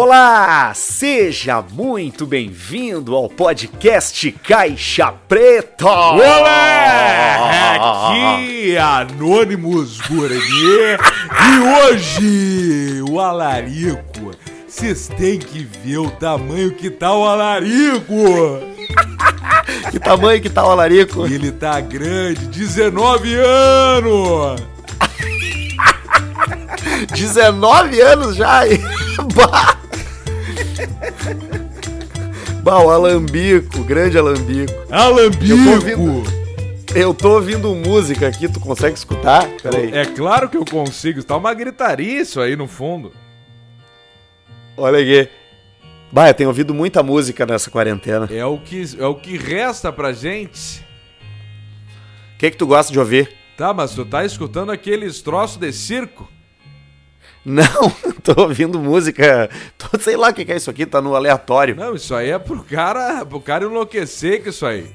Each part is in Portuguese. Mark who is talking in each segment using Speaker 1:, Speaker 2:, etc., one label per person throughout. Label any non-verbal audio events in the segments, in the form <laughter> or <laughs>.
Speaker 1: Olá, seja muito bem-vindo ao podcast Caixa Preta.
Speaker 2: Olá, aqui Anônimos Gourmet e hoje o alarico. Vocês têm que ver o tamanho que tá o alarico. <laughs>
Speaker 1: Que tamanho que tá o alarico?
Speaker 2: Ele tá grande, 19 anos. <laughs>
Speaker 1: 19 anos já. <laughs> Bah. Bah, o Alambico, grande Alambico.
Speaker 2: Alambico.
Speaker 1: Eu tô ouvindo- Eu tô ouvindo música aqui, tu consegue escutar? Peraí.
Speaker 2: É claro que eu consigo. Tá uma gritaria isso aí no fundo.
Speaker 1: Olha aqui. Bah, eu tenho ouvido muita música nessa quarentena.
Speaker 2: É o que, é o que resta pra gente.
Speaker 1: O que que tu gosta de ouvir?
Speaker 2: Tá, mas tu tá escutando aqueles troços de circo?
Speaker 1: Não, <laughs> tô ouvindo música. Tô, sei lá o que que é isso aqui, tá no aleatório.
Speaker 2: Não, isso aí é pro cara, pro cara enlouquecer com isso aí.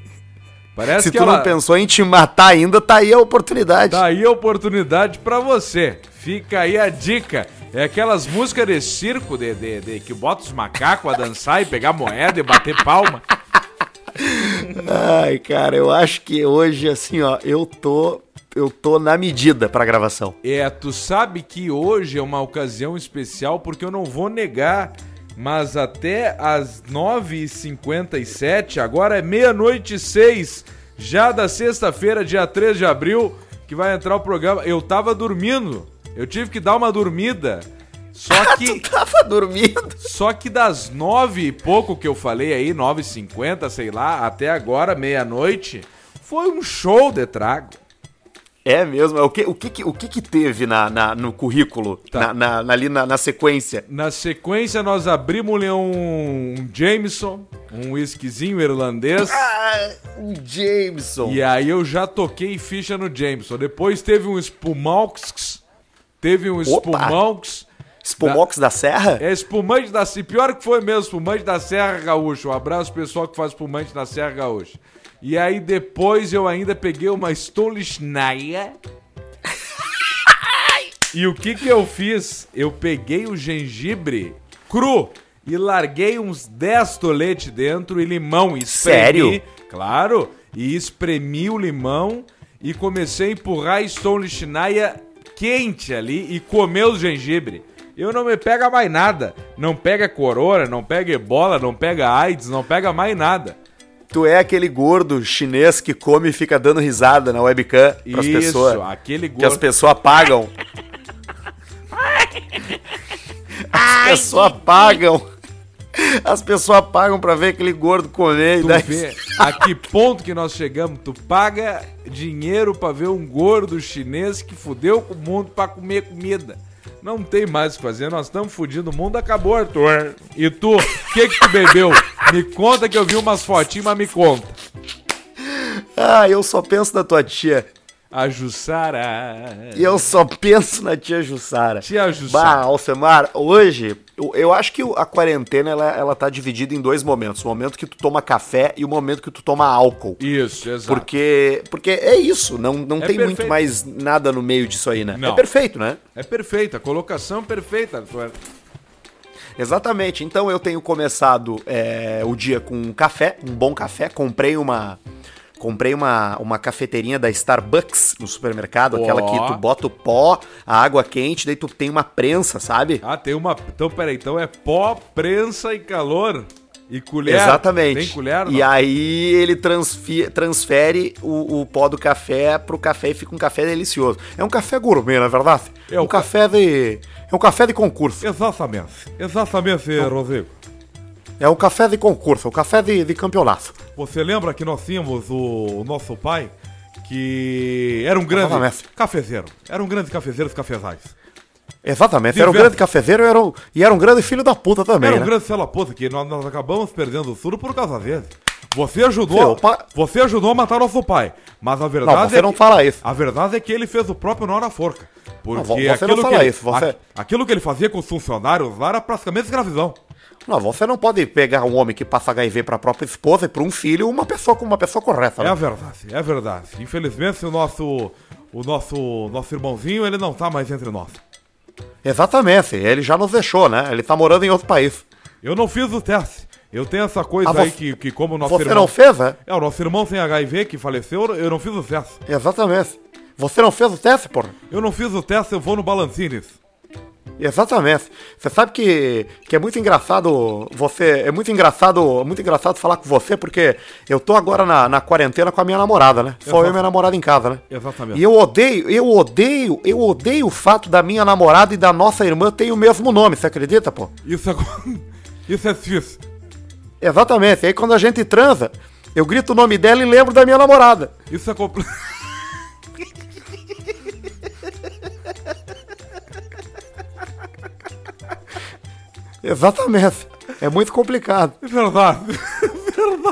Speaker 2: Parece
Speaker 1: Se
Speaker 2: que
Speaker 1: tu
Speaker 2: ela...
Speaker 1: não pensou em te matar ainda, tá aí a oportunidade.
Speaker 2: Tá aí a oportunidade pra você. Fica aí a dica. É aquelas músicas de circo de, de, de- que bota os macacos a dançar e pegar moeda e bater palma. <laughs>
Speaker 1: Ai, cara, eu acho que hoje, assim, ó, eu tô. Eu tô na medida pra gravação.
Speaker 2: É, tu sabe que hoje é uma ocasião especial porque eu não vou negar, mas até às 9h57, agora é meia-noite e seis, já da sexta-feira, dia 3 de abril, que vai entrar o programa. Eu tava dormindo, eu tive que dar uma dormida. Só <laughs> que.
Speaker 1: Tu tava dormindo.
Speaker 2: Só que das nove e pouco que eu falei aí, nove e cinquenta, sei lá, até agora, meia-noite, foi um show de trago.
Speaker 1: É mesmo? O que, o que, o que, que teve na, na- no currículo?
Speaker 2: Tá.
Speaker 1: Na, na- na- ali na, na sequência?
Speaker 2: Na sequência, nós abrimos um, Jameson, um whiskyzinho irlandês.
Speaker 1: Ah, um Jameson.
Speaker 2: E aí eu já toquei ficha no Jameson. Depois teve um Spumalx. Teve um Spumalx.
Speaker 1: Espumox da Serra?
Speaker 2: É espumante da Serra. Pior que foi mesmo, espumante da Serra Gaúcha. Um abraço pessoal que faz espumante na Serra Gaúcha. E aí depois eu ainda peguei uma Stolichnaya. <laughs> e o que que eu fiz? Eu peguei o gengibre cru e larguei uns 10 toletes dentro e limão. E espremi,
Speaker 1: Sério?
Speaker 2: Claro. E espremi o limão e comecei a empurrar a Stolichnaya quente ali e comer o gengibre. Eu não me pega mais nada. Não pega corona, não pega ebola, não pega AIDS, não pega mais nada.
Speaker 1: Tu é aquele gordo chinês que come e fica dando risada na webcam pras
Speaker 2: Isso,
Speaker 1: pessoas.
Speaker 2: aquele
Speaker 1: Que as
Speaker 2: gordo.
Speaker 1: pessoas pagam. As pessoas pagam. As pessoas pagam pra ver aquele gordo comer. e
Speaker 2: Tu
Speaker 1: daí-
Speaker 2: vê <laughs> a que ponto que nós chegamos? Tu paga dinheiro pra ver um gordo chinês que fudeu com o mundo pra comer comida. Não tem mais o que fazer, nós estamos fudindo, o mundo acabou, Arthur. E tu, o que que tu bebeu? Me conta que eu vi umas fotinhas, mas me conta.
Speaker 1: Ah, eu só penso na tua tia.
Speaker 2: A Jussara.
Speaker 1: E eu só penso na tia Jussara.
Speaker 2: Tia Jussara.
Speaker 1: Bah, Alcemar, hoje, eu, eu acho que a quarentena, ela, ela tá dividida em dois momentos. O momento que tu toma café e o momento que tu toma álcool.
Speaker 2: Isso, exato.
Speaker 1: Porque, porque é isso, não, não
Speaker 2: É
Speaker 1: tem muito
Speaker 2: perfeito.
Speaker 1: mais nada no meio disso aí, né?
Speaker 2: Não.
Speaker 1: É perfeito, né?
Speaker 2: É perfeita, a colocação perfeita.
Speaker 1: Exatamente. Então eu tenho começado é, o dia com um café, um bom café. Comprei uma. Comprei uma, uma cafeteirinha da Starbucks no supermercado, aquela
Speaker 2: Ó.
Speaker 1: que tu bota o pó, a água quente, daí tu tem uma prensa, sabe?
Speaker 2: Ah, tem uma. Então, peraí, então é pó, prensa e calor. E colher.
Speaker 1: Exatamente.
Speaker 2: Tem colher?
Speaker 1: E
Speaker 2: não?
Speaker 1: aí ele transfi- transfere o, o pó do café pro café e fica um café delicioso. É um café gourmet, na verdade.
Speaker 2: É
Speaker 1: um
Speaker 2: ca-
Speaker 1: café de. É um café de concurso.
Speaker 2: Exatamente. Exatamente, Rodrigo.
Speaker 1: É um café de concurso, é um café de, de campeonato.
Speaker 2: Você lembra que nós tínhamos o, o nosso pai, que era um grande
Speaker 1: Exatamente.
Speaker 2: cafezeiro. Era um grande cafezeiro dos cafezais.
Speaker 1: Exatamente. Era um grande cafezeiro e era um, e era um grande filho da puta também,
Speaker 2: era um
Speaker 1: né?
Speaker 2: grande selaposo que nós, nós acabamos perdendo tudo por causa dele. Você ajudou,
Speaker 1: pa-
Speaker 2: você ajudou a matar nosso pai, mas a
Speaker 1: Não,
Speaker 2: verdade
Speaker 1: você
Speaker 2: é
Speaker 1: não
Speaker 2: que,
Speaker 1: fala isso.
Speaker 2: A verdade é que ele fez o próprio nó na forca. Porque
Speaker 1: não
Speaker 2: aquilo que ele,
Speaker 1: isso, você-
Speaker 2: a- aquilo que ele fazia com os funcionários lá era praticamente escravidão.
Speaker 1: Não, você não pode pegar um homem que passa HIV pra própria esposa e pra um filho uma pessoa com uma pessoa correta,
Speaker 2: É
Speaker 1: né?
Speaker 2: a verdade, é a verdade. Infelizmente o nosso o nosso nosso irmãozinho, ele não tá mais entre nós.
Speaker 1: Exatamente, ele já nos deixou, né? Ele tá morando em outro país.
Speaker 2: Eu não fiz o teste. Eu tenho essa coisa
Speaker 1: Ah,
Speaker 2: aí
Speaker 1: você-
Speaker 2: que, que como o nosso
Speaker 1: Você
Speaker 2: irmão...
Speaker 1: não fez, é?
Speaker 2: É, o nosso irmão tem HIV que faleceu, eu não fiz o teste.
Speaker 1: Exatamente. Você não fez o teste, porra?
Speaker 2: Eu não fiz o teste, eu vou no Balancines.
Speaker 1: Exatamente. Você sabe que, que é muito engraçado você. É muito engraçado, muito engraçado falar com você, porque eu tô agora na, na quarentena com a minha namorada, né? Só eu e minha namorada em casa, né?
Speaker 2: Exatamente.
Speaker 1: E eu odeio, eu odeio, eu odeio o fato da minha namorada e da nossa irmã terem o mesmo nome, você acredita, pô?
Speaker 2: Isso é... <laughs> Isso é difícil.
Speaker 1: Exatamente. Aí quando a gente transa, eu grito o nome dela e lembro da minha namorada.
Speaker 2: Isso é compl... <laughs>
Speaker 1: Exatamente. É muito complicado.
Speaker 2: É verdade.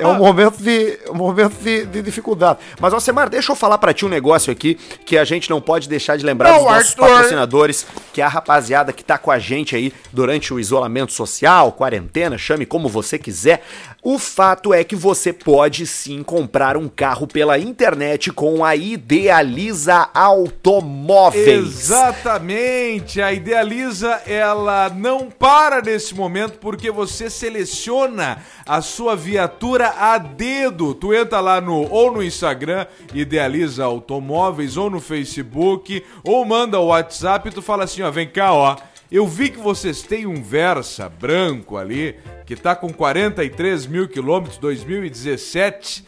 Speaker 1: É um momento de, um momento de, de dificuldade. Mas, Alcemar, deixa eu falar pra ti um negócio aqui que a gente não pode deixar de lembrar
Speaker 2: Não,
Speaker 1: dos nossos
Speaker 2: Arthur.
Speaker 1: patrocinadores, que é a rapaziada que tá com a gente aí durante o isolamento social, quarentena, chame como você quiser. O fato é que você pode sim comprar um carro pela internet com a Idealiza Automóveis.
Speaker 2: Exatamente, a Idealiza ela não para nesse momento porque você seleciona a sua viatura a dedo. Tu entra lá no ou no Instagram Idealiza Automóveis ou no Facebook ou manda o WhatsApp e tu fala assim, ó, vem cá, ó. Eu vi que vocês têm um Versa branco ali que tá com 43 mil quilômetros 2017.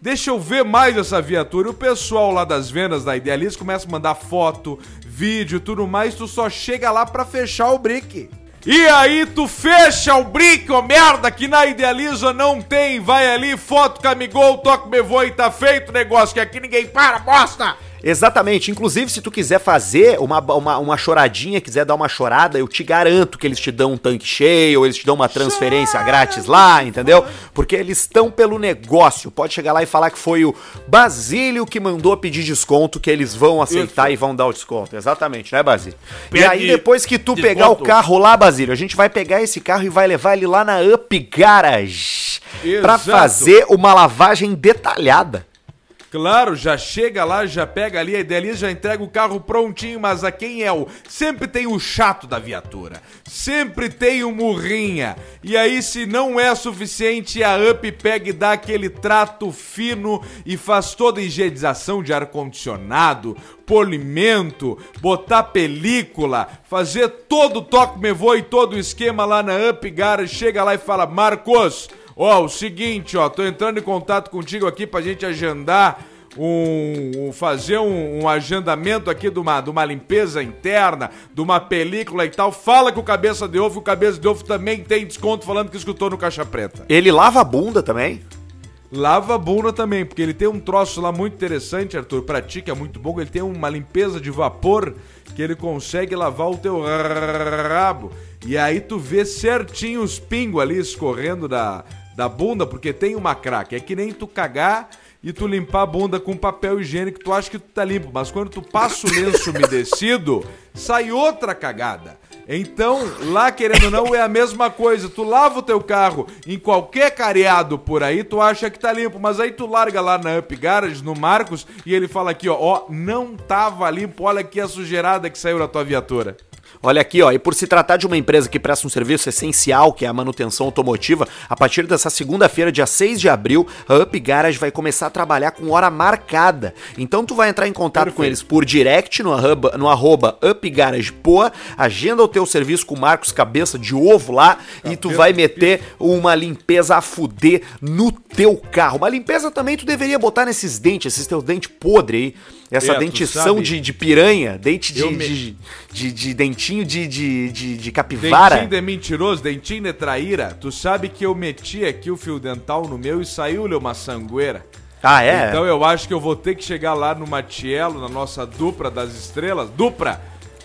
Speaker 2: Deixa eu ver mais essa viatura. O pessoal lá das vendas da Idealiza começa a mandar foto, vídeo, tudo mais. Tu só chega lá pra fechar o brick. E aí tu fecha o brick, ô merda, que na Idealiza não tem. Vai ali, foto, camigol, toque me voe, tá feito o negócio, que aqui ninguém para, bosta!
Speaker 1: Exatamente. Inclusive, se tu quiser fazer uma, uma, uma choradinha, quiser dar uma chorada, eu te garanto que eles te dão um tanque cheio, ou eles te dão uma transferência grátis lá, entendeu? Porque eles estão pelo negócio. Pode chegar lá e falar que foi o Basílio que mandou pedir desconto, que eles vão aceitar e vão dar o desconto. Exatamente, né, Basílio? E
Speaker 2: Pede
Speaker 1: aí, depois que tu
Speaker 2: desconto.
Speaker 1: pegar o carro lá, Basílio, a gente vai pegar esse carro e vai levar ele lá na Up Garage.
Speaker 2: Exato.
Speaker 1: fazer uma lavagem detalhada.
Speaker 2: Claro, já chega lá, já pega ali, a Idealiza já entrega o carro prontinho, mas a quem é o... Sempre tem o chato da viatura, sempre tem o murrinha. E aí, se não é suficiente, a UP pega e dá aquele trato fino e faz toda a higienização de ar-condicionado, polimento, botar película, fazer todo o toque me voe, todo o esquema lá na Up Garage, chega lá e fala, Marcos... Ó, o seguinte, ó, tô entrando em contato contigo aqui pra gente agendar um, um- fazer um, um agendamento aqui de uma, de uma limpeza interna, de uma película e tal. Fala com o Cabeça de Ovo, o Cabeça de Ovo também tem desconto falando que escutou no Caixa Preta.
Speaker 1: Ele lava a bunda também?
Speaker 2: Lava a bunda também, porque ele tem um troço lá muito interessante, Arthur, pra ti, que é muito bom. Ele tem uma limpeza de vapor que ele consegue lavar o teu rabo. E aí tu vê certinho os pingos ali escorrendo da, da bunda, porque tem uma craque. É que nem tu cagar e tu limpar a bunda com papel higiênico, tu acha que tu tá limpo, mas quando tu passa o lenço umedecido, sai outra cagada. Então, lá querendo ou não, é a mesma coisa. Tu lava o teu carro em qualquer careado por aí, tu acha que tá limpo, mas aí tu larga lá na Up Garage, no Marcos, e ele fala aqui, ó, ó, não tava limpo, olha aqui a sujeirada que saiu da tua viatura.
Speaker 1: Olha aqui, ó, e por se tratar de uma empresa que presta um serviço essencial, que é a manutenção automotiva, a partir dessa segunda-feira, dia 6 de abril, a Up Garage vai começar a trabalhar com hora marcada. Então tu vai entrar em contato com eles por direct no arroba, no arroba Up Garage Poa, agenda o teu serviço com o Marcos Cabeça de Ovo lá e tu vai meter uma limpeza a fuder no teu carro. Uma limpeza também tu deveria botar nesses dentes, esses teus dentes podres aí. Essa
Speaker 2: É,
Speaker 1: dentição de, de piranha, dente de,
Speaker 2: me-
Speaker 1: de, de, de dentinho de, de, de, de capivara.
Speaker 2: Dentinho de mentiroso, dentinho de traíra. Tu sabe que eu meti aqui o fio dental no meu e saiu-lhe uma sangueira.
Speaker 1: Ah, é?
Speaker 2: Então eu acho que eu vou ter que chegar lá no Matielo, na nossa dupla das estrelas, dupla,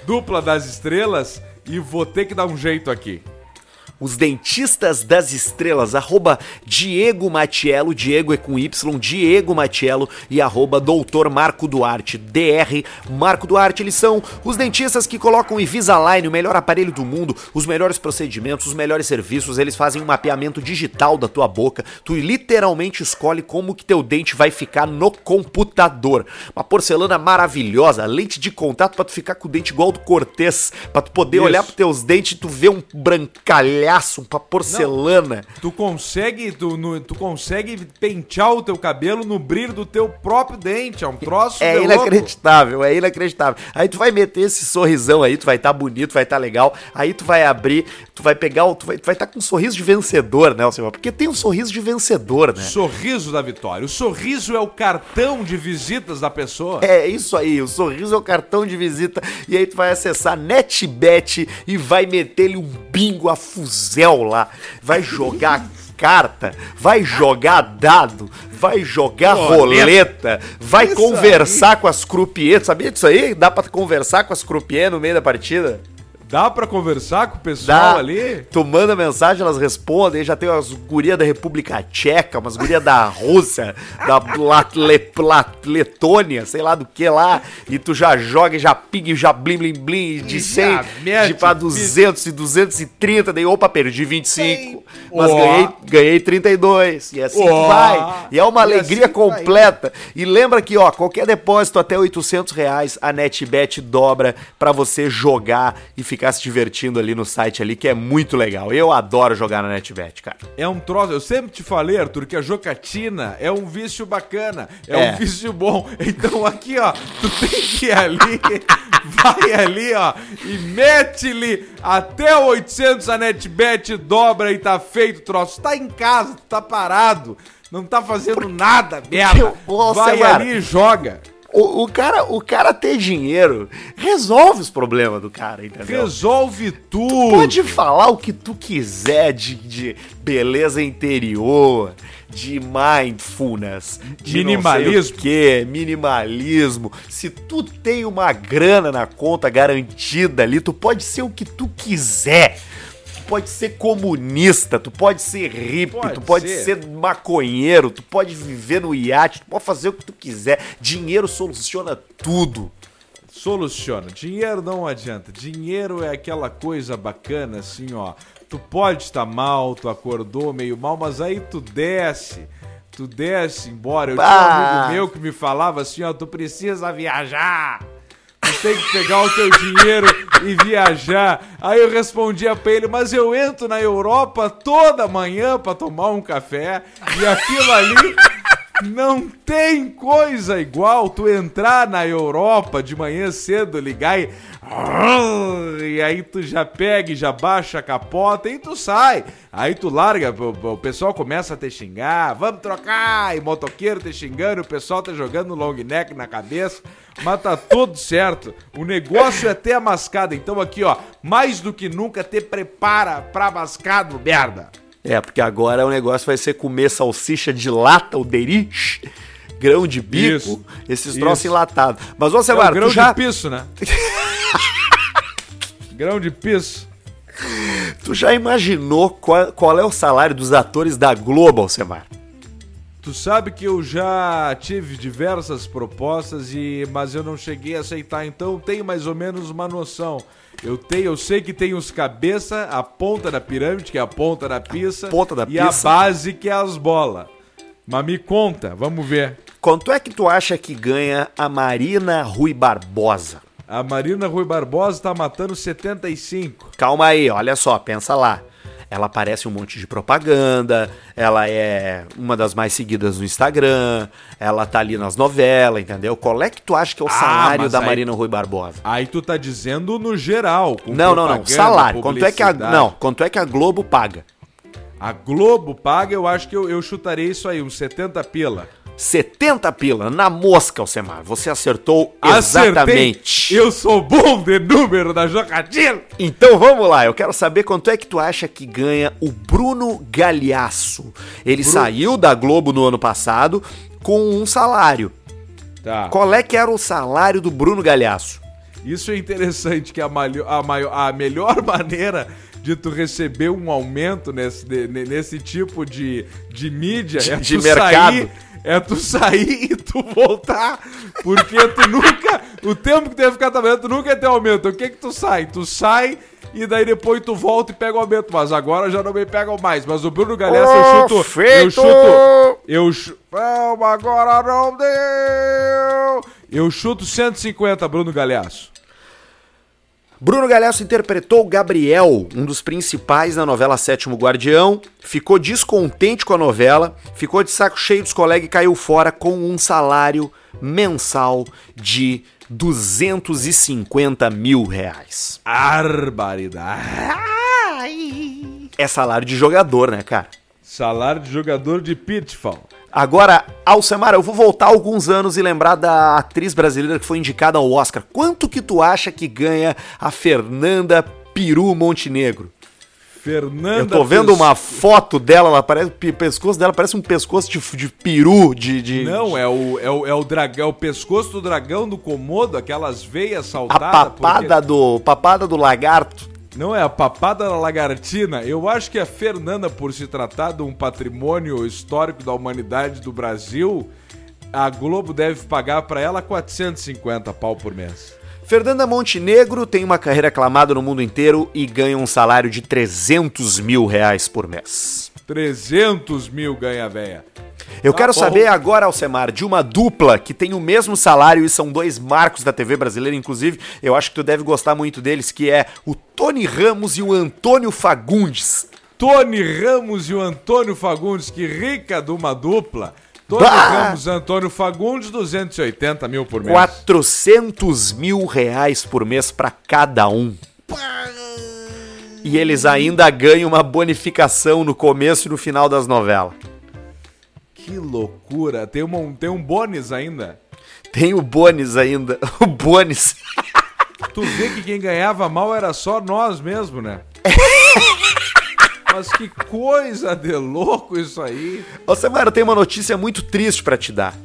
Speaker 2: dupla das estrelas, e vou ter que dar um jeito aqui.
Speaker 1: Os dentistas das estrelas, arroba Diego Matiello, Diego é com Y, Diego Matiello e arroba Doutor Marco Duarte, DR Marco Duarte, eles são os dentistas que colocam o Invisalign, o melhor aparelho do mundo, os melhores procedimentos, os melhores serviços, eles fazem um mapeamento digital da tua boca, tu literalmente escolhe como que teu dente vai ficar no computador. Uma porcelana maravilhosa, lente de contato pra tu ficar com o dente igual do Cortez, pra tu poder
Speaker 2: Isso.
Speaker 1: olhar pros teus dentes e tu ver um brancalhaço, uma porcelana.
Speaker 2: Tu consegue, tu, no- tu consegue pentear o teu cabelo no brilho do teu próprio dente. É um troço
Speaker 1: É
Speaker 2: de louco.
Speaker 1: inacreditável, é inacreditável. Aí tu vai meter esse sorrisão aí, tu vai estar bonito, vai estar legal. Aí tu vai abrir, tu vai pegar, o- tu vai estar com um sorriso de vencedor, né, Alcimar? Porque tem um sorriso de vencedor, né?
Speaker 2: Sorriso da vitória. O sorriso é o cartão de visitas da pessoa.
Speaker 1: É isso aí, o sorriso é o cartão de visita. E aí tu vai acessar NetBet e vai meter-lhe um bingo a fuzel lá. Vai jogar carta, vai jogar dado, vai jogar
Speaker 2: Roleta.
Speaker 1: roleta, vai
Speaker 2: Isso
Speaker 1: conversar com as croupiers. Sabia disso aí? Dá pra conversar com as croupiers no meio da partida?
Speaker 2: Dá pra conversar com o pessoal
Speaker 1: Dá.
Speaker 2: ali?
Speaker 1: Tu manda mensagem, elas respondem. Já tem umas gurias da República Tcheca, umas gurias da Rússia, da Lat- Le- Lat- Letônia, sei lá do que lá. E tu já joga e já pinga e já blim blim blim de
Speaker 2: E
Speaker 1: 100
Speaker 2: já mete
Speaker 1: de pra
Speaker 2: o
Speaker 1: 200 e 230. Daí, opa, perdi 25. Mas
Speaker 2: Ó.
Speaker 1: ganhei, ganhei 32. E assim vai. E é uma
Speaker 2: E
Speaker 1: alegria
Speaker 2: assim vai.
Speaker 1: completa. E lembra que, ó, qualquer depósito até 800 reais, a NetBet dobra pra você jogar e ficar se divertindo ali no site ali, que é muito legal. Eu adoro jogar na NetBet, cara.
Speaker 2: É um troço. Eu sempre te falei, Arthur, que a jocatina é um vício bacana. É,
Speaker 1: É.
Speaker 2: um vício bom. Então aqui, ó, tu tem que ir ali, <laughs> vai ali, ó, e mete-lhe até 800 a NetBet, dobra e tá feito o troço. Tá em casa, tu tá parado, não tá fazendo nada, merda. Vai ali e joga.
Speaker 1: O, o cara, o cara ter dinheiro resolve os problemas do cara, entendeu?
Speaker 2: Resolve tudo.
Speaker 1: Pode falar o que tu quiser de, de beleza interior, de mindfulness, de
Speaker 2: Minimalismo.
Speaker 1: que, minimalismo. Se tu tem uma grana na conta garantida ali, tu pode ser o que tu quiser. Tu pode ser comunista, tu pode ser hippie,
Speaker 2: Pode
Speaker 1: tu pode
Speaker 2: ser.
Speaker 1: ser maconheiro, tu pode viver no iate, tu pode fazer o que tu quiser. Dinheiro soluciona tudo.
Speaker 2: Soluciona. Dinheiro não adianta. Dinheiro é aquela coisa bacana, assim, ó. Tu pode estar mal, tu acordou meio mal, mas aí tu desce. Tu desce embora. Eu tinha um
Speaker 1: Bah.
Speaker 2: amigo meu que me falava assim, ó, tu precisa viajar. Tem que pegar o teu dinheiro e viajar. Aí eu respondia pra ele, mas eu entro na Europa toda manhã pra tomar um café e aquilo ali não tem coisa igual tu entrar na Europa de manhã cedo, ligar e. E aí tu já pega e já baixa a capota e tu sai. Aí tu larga, o, pessoal começa a te xingar, vamos trocar, e motoqueiro te xingando, o pessoal tá jogando long neck na cabeça, mas tá tudo certo. O negócio é ter a mascada. Então aqui, ó, mais do que nunca te prepara pra mascado, merda.
Speaker 1: É, porque agora o negócio vai ser comer salsicha de lata, o derich, grão de bico,
Speaker 2: Isso,
Speaker 1: esses
Speaker 2: isso.
Speaker 1: troços enlatados. Mas, ô,
Speaker 2: É o
Speaker 1: Semar,
Speaker 2: grão
Speaker 1: tu já,
Speaker 2: de piso, né? <laughs> grão de piso.
Speaker 1: tu já imaginou qual, qual é o salário dos atores da Globo, Semar?
Speaker 2: Tu sabe que eu já tive diversas propostas e mas eu não cheguei a aceitar, então tenho mais ou menos uma noção. Eu tenho, eu sei que tem os cabeça, a ponta da pirâmide, que é a ponta da pista,
Speaker 1: ponta da
Speaker 2: e a
Speaker 1: pizza.
Speaker 2: base que é as bolas. Mas me conta, vamos ver.
Speaker 1: Quanto é que tu acha que ganha a Marina Rui Barbosa?
Speaker 2: A Marina Rui Barbosa tá matando 75.
Speaker 1: Calma aí, olha só, pensa lá. Ela aparece um monte de propaganda, ela é uma das mais seguidas no Instagram, ela tá ali nas novelas, entendeu? Qual é que tu acha que é o
Speaker 2: Ah,
Speaker 1: salário da
Speaker 2: aí-
Speaker 1: Marina Rui Barbosa?
Speaker 2: Aí tu tá dizendo no geral. com
Speaker 1: Não, não, não, salário. Quanto é que a, não, quanto é que a Globo paga?
Speaker 2: A Globo paga, eu acho que eu, eu chutarei isso aí, uns 70 pila.
Speaker 1: 70 pila na mosca, Alcemar. Você acertou
Speaker 2: Acertei.
Speaker 1: exatamente.
Speaker 2: Eu sou bom de número da jocatina.
Speaker 1: Então vamos lá, eu quero saber quanto é que tu acha que ganha o Bruno Galhaço. Ele saiu da Globo no ano passado com um salário.
Speaker 2: Tá.
Speaker 1: Qual é que era o salário do Bruno Galhaço?
Speaker 2: Isso é interessante, que a, malho- a, maior- a melhor <laughs> maneira de tu receber um aumento nesse, de- ne- nesse tipo de, de mídia
Speaker 1: De-
Speaker 2: é
Speaker 1: de
Speaker 2: tu
Speaker 1: mercado.
Speaker 2: sair é tu sair e tu voltar. Porque tu nunca. O tempo que tu ia ficar trabalhando, tu nunca ia ter aumento. O que que tu sai? Tu sai e daí depois tu volta e pega o aumento. Mas agora já não me pegam mais. Mas o Bruno Galhaço eu chuto. Eu
Speaker 1: feito!
Speaker 2: chuto. Eu chuto. Agora não deu! Eu chuto 150, Bruno Galhaço.
Speaker 1: Bruno Galhaço interpretou Gabriel, um dos principais na novela Sétimo Guardião, ficou descontente com a novela, ficou de saco cheio dos colegas e caiu fora com um salário mensal de 250 mil reais.
Speaker 2: Barbaridade.
Speaker 1: É salário de jogador, né, cara?
Speaker 2: Salário de jogador de Pitfall.
Speaker 1: Agora, Alcemar, eu vou voltar alguns anos e lembrar da atriz brasileira que foi indicada ao Oscar. Quanto que tu acha que ganha a Fernanda Peru Montenegro?
Speaker 2: Fernanda
Speaker 1: Eu tô vendo
Speaker 2: Pes-
Speaker 1: uma foto dela, ela parece, o pescoço dela parece um pescoço de, de peru, de... de
Speaker 2: Não, é o, é o, é o dragão, é o pescoço do dragão do Komodo, aquelas veias
Speaker 1: a
Speaker 2: saltadas.
Speaker 1: papada do papada do lagarto.
Speaker 2: Não é a papada da lagartina. Eu acho que a Fernanda, por se tratar de um patrimônio histórico da humanidade do Brasil, a Globo deve pagar pra ela 450 pau por mês.
Speaker 1: Fernanda Montenegro tem uma carreira aclamada no mundo inteiro e ganha um salário de 300 mil reais por mês.
Speaker 2: 300 mil ganha a véia.
Speaker 1: Eu
Speaker 2: Tá
Speaker 1: quero
Speaker 2: bom.
Speaker 1: saber agora, Alcemar, de uma dupla que tem o mesmo salário e são dois marcos da TV brasileira, inclusive, eu acho que tu deve gostar muito deles, que é o Tony Ramos e o Antônio Fagundes.
Speaker 2: Tony Ramos e o Antônio Fagundes, que rica de uma dupla. Tony
Speaker 1: Bah!
Speaker 2: Ramos e Antônio Fagundes, 280 mil por mês.
Speaker 1: 400 mil reais por mês pra cada um. E eles ainda ganham uma bonificação no começo e no final das novelas.
Speaker 2: Que loucura. Tem, uma, tem um bônus ainda.
Speaker 1: Tem o Bones ainda. <laughs> O Bones.
Speaker 2: Tu vê que quem ganhava mal era só nós mesmo, né? <laughs> Mas que coisa de louco isso aí.
Speaker 1: Ô, Samara, tenho uma notícia muito triste pra te dar.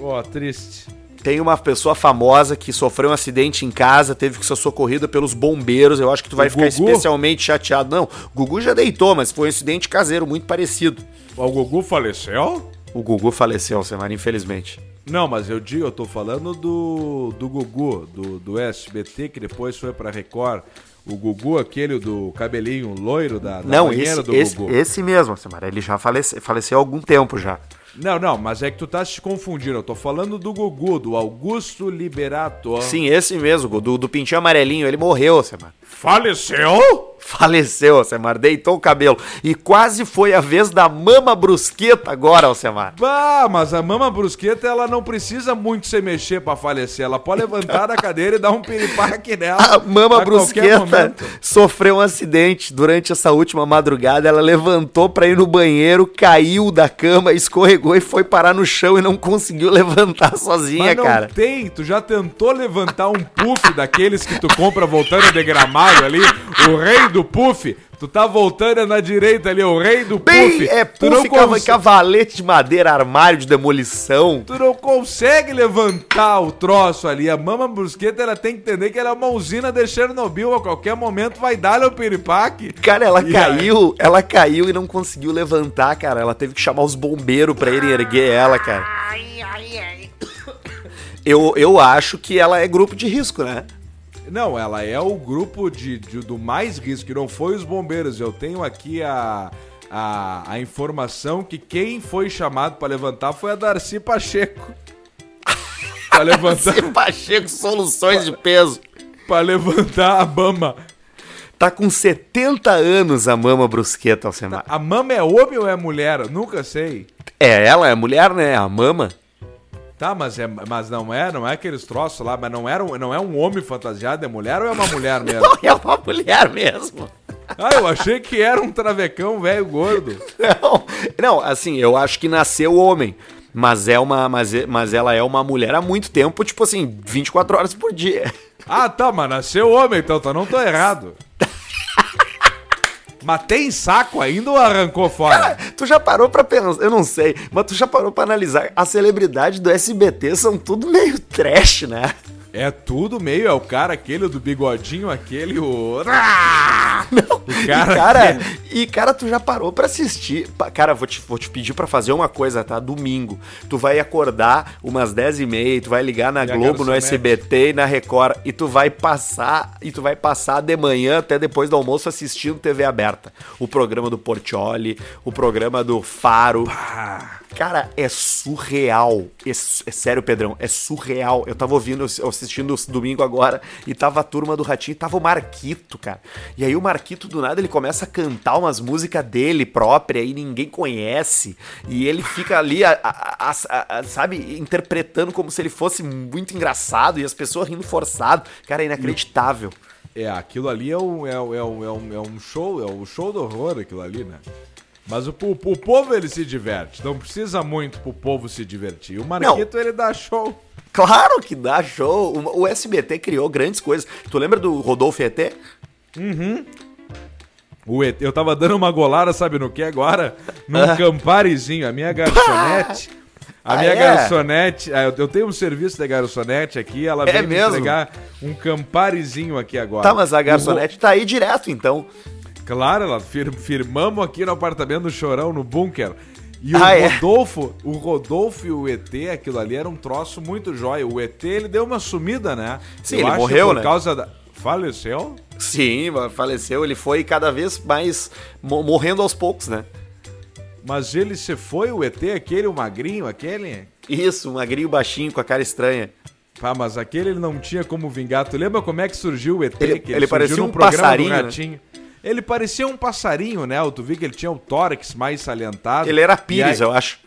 Speaker 2: Ó, triste.
Speaker 1: Tem uma pessoa famosa que sofreu um acidente em casa, teve que ser socorrida pelos bombeiros. Eu acho que tu vai
Speaker 2: O
Speaker 1: ficar
Speaker 2: Gugu?
Speaker 1: especialmente chateado. Não, o Gugu já deitou, mas foi um acidente caseiro muito parecido.
Speaker 2: O Gugu faleceu?
Speaker 1: O Gugu faleceu, Samara, infelizmente.
Speaker 2: Não, mas eu digo, eu tô falando do, do Gugu, do, do SBT, que depois foi pra Record. O Gugu, aquele do cabelinho loiro da, da
Speaker 1: Não,
Speaker 2: banheira
Speaker 1: esse,
Speaker 2: do
Speaker 1: esse,
Speaker 2: Gugu.
Speaker 1: esse mesmo, Samara. Ele já falece, faleceu há algum tempo já.
Speaker 2: Não, não, mas é que tu tá se confundindo. Eu tô falando do Gugu, do Augusto Liberato.
Speaker 1: Sim, esse mesmo, do, do pintinho amarelinho. Ele morreu, Samara.
Speaker 2: Faleceu?
Speaker 1: Faleceu, Alcemar, deitou o cabelo. E quase foi a vez da mama brusqueta agora, Alcemar.
Speaker 2: Bah, mas a mama brusqueta, ela não precisa muito se mexer pra falecer. Ela pode levantar da cadeira e dar um piripaque nela.
Speaker 1: A mama
Speaker 2: a
Speaker 1: brusqueta sofreu um acidente durante essa última madrugada. Ela levantou pra ir no banheiro, caiu da cama, escorregou e foi parar no chão e não conseguiu <laughs> levantar sozinha,
Speaker 2: Mas não
Speaker 1: cara.
Speaker 2: tem, tu já tentou levantar um puff daqueles que tu compra voltando de gramado ali? O rei do puff? Tu tá voltando na direita ali, o rei do
Speaker 1: Bem,
Speaker 2: puff.
Speaker 1: é
Speaker 2: tu não,
Speaker 1: puff, cava-
Speaker 2: cons-
Speaker 1: cavalete de madeira, armário de demolição.
Speaker 2: tu não consegue levantar o troço ali. A mama brusqueta, ela tem que entender que ela é uma usina de Chernobyl. A qualquer momento vai dar o piripaque.
Speaker 1: Cara, ela
Speaker 2: E
Speaker 1: caiu, ela caiu e não conseguiu levantar, cara. Ela teve que chamar os bombeiros pra irem erguer ela, cara. Eu, eu acho que ela é grupo de risco, né?
Speaker 2: Não, ela é o grupo de, de- do mais risco, que não foi os bombeiros. Eu tenho aqui a, a, a informação que quem foi chamado pra levantar foi a Darcy Pacheco. <laughs> pra, levantar,
Speaker 1: Esse Pacheco, soluções de peso.
Speaker 2: pra levantar a mama.
Speaker 1: Tá com 70 anos a mama brusqueta, Alcemar.
Speaker 2: A mama é homem ou é mulher? Eu nunca sei.
Speaker 1: É, ela é mulher, né? A mama.
Speaker 2: Tá, mas, é, mas não é, não é aqueles troços lá, mas não, era, não é um homem fantasiado, é mulher ou é uma mulher mesmo?
Speaker 1: É uma mulher mesmo.
Speaker 2: Ah, eu achei que era um travecão velho gordo.
Speaker 1: Não, não, assim, eu acho que nasceu homem. Mas é uma. Mas, é- mas ela é uma mulher há muito tempo, tipo assim, 24 horas por dia.
Speaker 2: Ah, tá, mas nasceu homem, então, tá, não tô errado. Mas tem saco ainda ou arrancou fora?
Speaker 1: Tu já parou pra pensar, eu não sei, mas tu já parou pra analisar. As celebridades do SBT são tudo meio trash, né?
Speaker 2: É tudo meio, é o cara aquele do bigodinho, aquele, o...
Speaker 1: Não,
Speaker 2: O
Speaker 1: e
Speaker 2: cara
Speaker 1: cara, e cara, tu já parou pra assistir. Cara, vou te, vou te pedir pra fazer uma coisa, tá? Domingo. Tu vai acordar umas 10 e meia, tu vai ligar na Globo, no. SBT e na Record, e tu vai passar, e tu vai passar de manhã até depois do almoço assistindo TV aberta. O programa do Portioli, o programa do Faro. Cara, é surreal. É, é sério, Pedrão, é surreal. Eu tava ouvindo, eu assistindo domingo agora, e tava a turma do Ratinho, e tava o Marquito, cara. E aí o Marquito, do nada, ele começa a cantar umas músicas dele própria e ninguém conhece. E ele fica ali, a- a- a- sabe, interpretando como se ele fosse muito engraçado e as pessoas rindo forçado. Cara, é inacreditável.
Speaker 2: É, aquilo ali é um, é, um- é, um, é, um, é show, é um show do horror aquilo ali, né? Mas o, o, o povo ele se diverte, não precisa muito pro povo se divertir. O Marquito ele dá show.
Speaker 1: Claro que dá show. O, o SBT criou grandes coisas. Tu lembra do Rodolfo ET?
Speaker 2: O ET, eu tava dando uma golada, sabe no que agora? Num camparizinho, a minha garçonete. A
Speaker 1: Ah,
Speaker 2: minha
Speaker 1: é?
Speaker 2: garçonete, ah, eu- tenho um serviço de garçonete aqui, ela
Speaker 1: É
Speaker 2: veio me
Speaker 1: mesmo?
Speaker 2: entregar um camparizinho aqui agora.
Speaker 1: Tá, mas a
Speaker 2: O
Speaker 1: garçonete tá aí direto, então.
Speaker 2: Claro, ela fir- firmamos aqui no apartamento do Chorão, no bunker. E
Speaker 1: Ah,
Speaker 2: o
Speaker 1: é?
Speaker 2: Rodolfo, o Rodolfo e o ET, aquilo ali era um troço muito jóia. O ET, ele deu uma sumida, né?
Speaker 1: Sim,
Speaker 2: Eu
Speaker 1: ele morreu,
Speaker 2: por
Speaker 1: né?
Speaker 2: causa da... Faleceu?
Speaker 1: Sim, faleceu. Ele foi cada vez mais mo- morrendo aos poucos, né?
Speaker 2: Mas ele se foi, o ET, aquele, o magrinho, aquele?
Speaker 1: Isso, um magrinho baixinho com a cara estranha.
Speaker 2: Ah, mas aquele ele não tinha como vingar. Tu lembra como é que surgiu o ET?
Speaker 1: Ele-
Speaker 2: que
Speaker 1: ele
Speaker 2: surgiu
Speaker 1: parecia um passarinho, né?
Speaker 2: Ele parecia um passarinho, né? Tu viu que ele tinha o tórax mais salientado.
Speaker 1: Ele era Pires,
Speaker 2: aí-
Speaker 1: eu acho.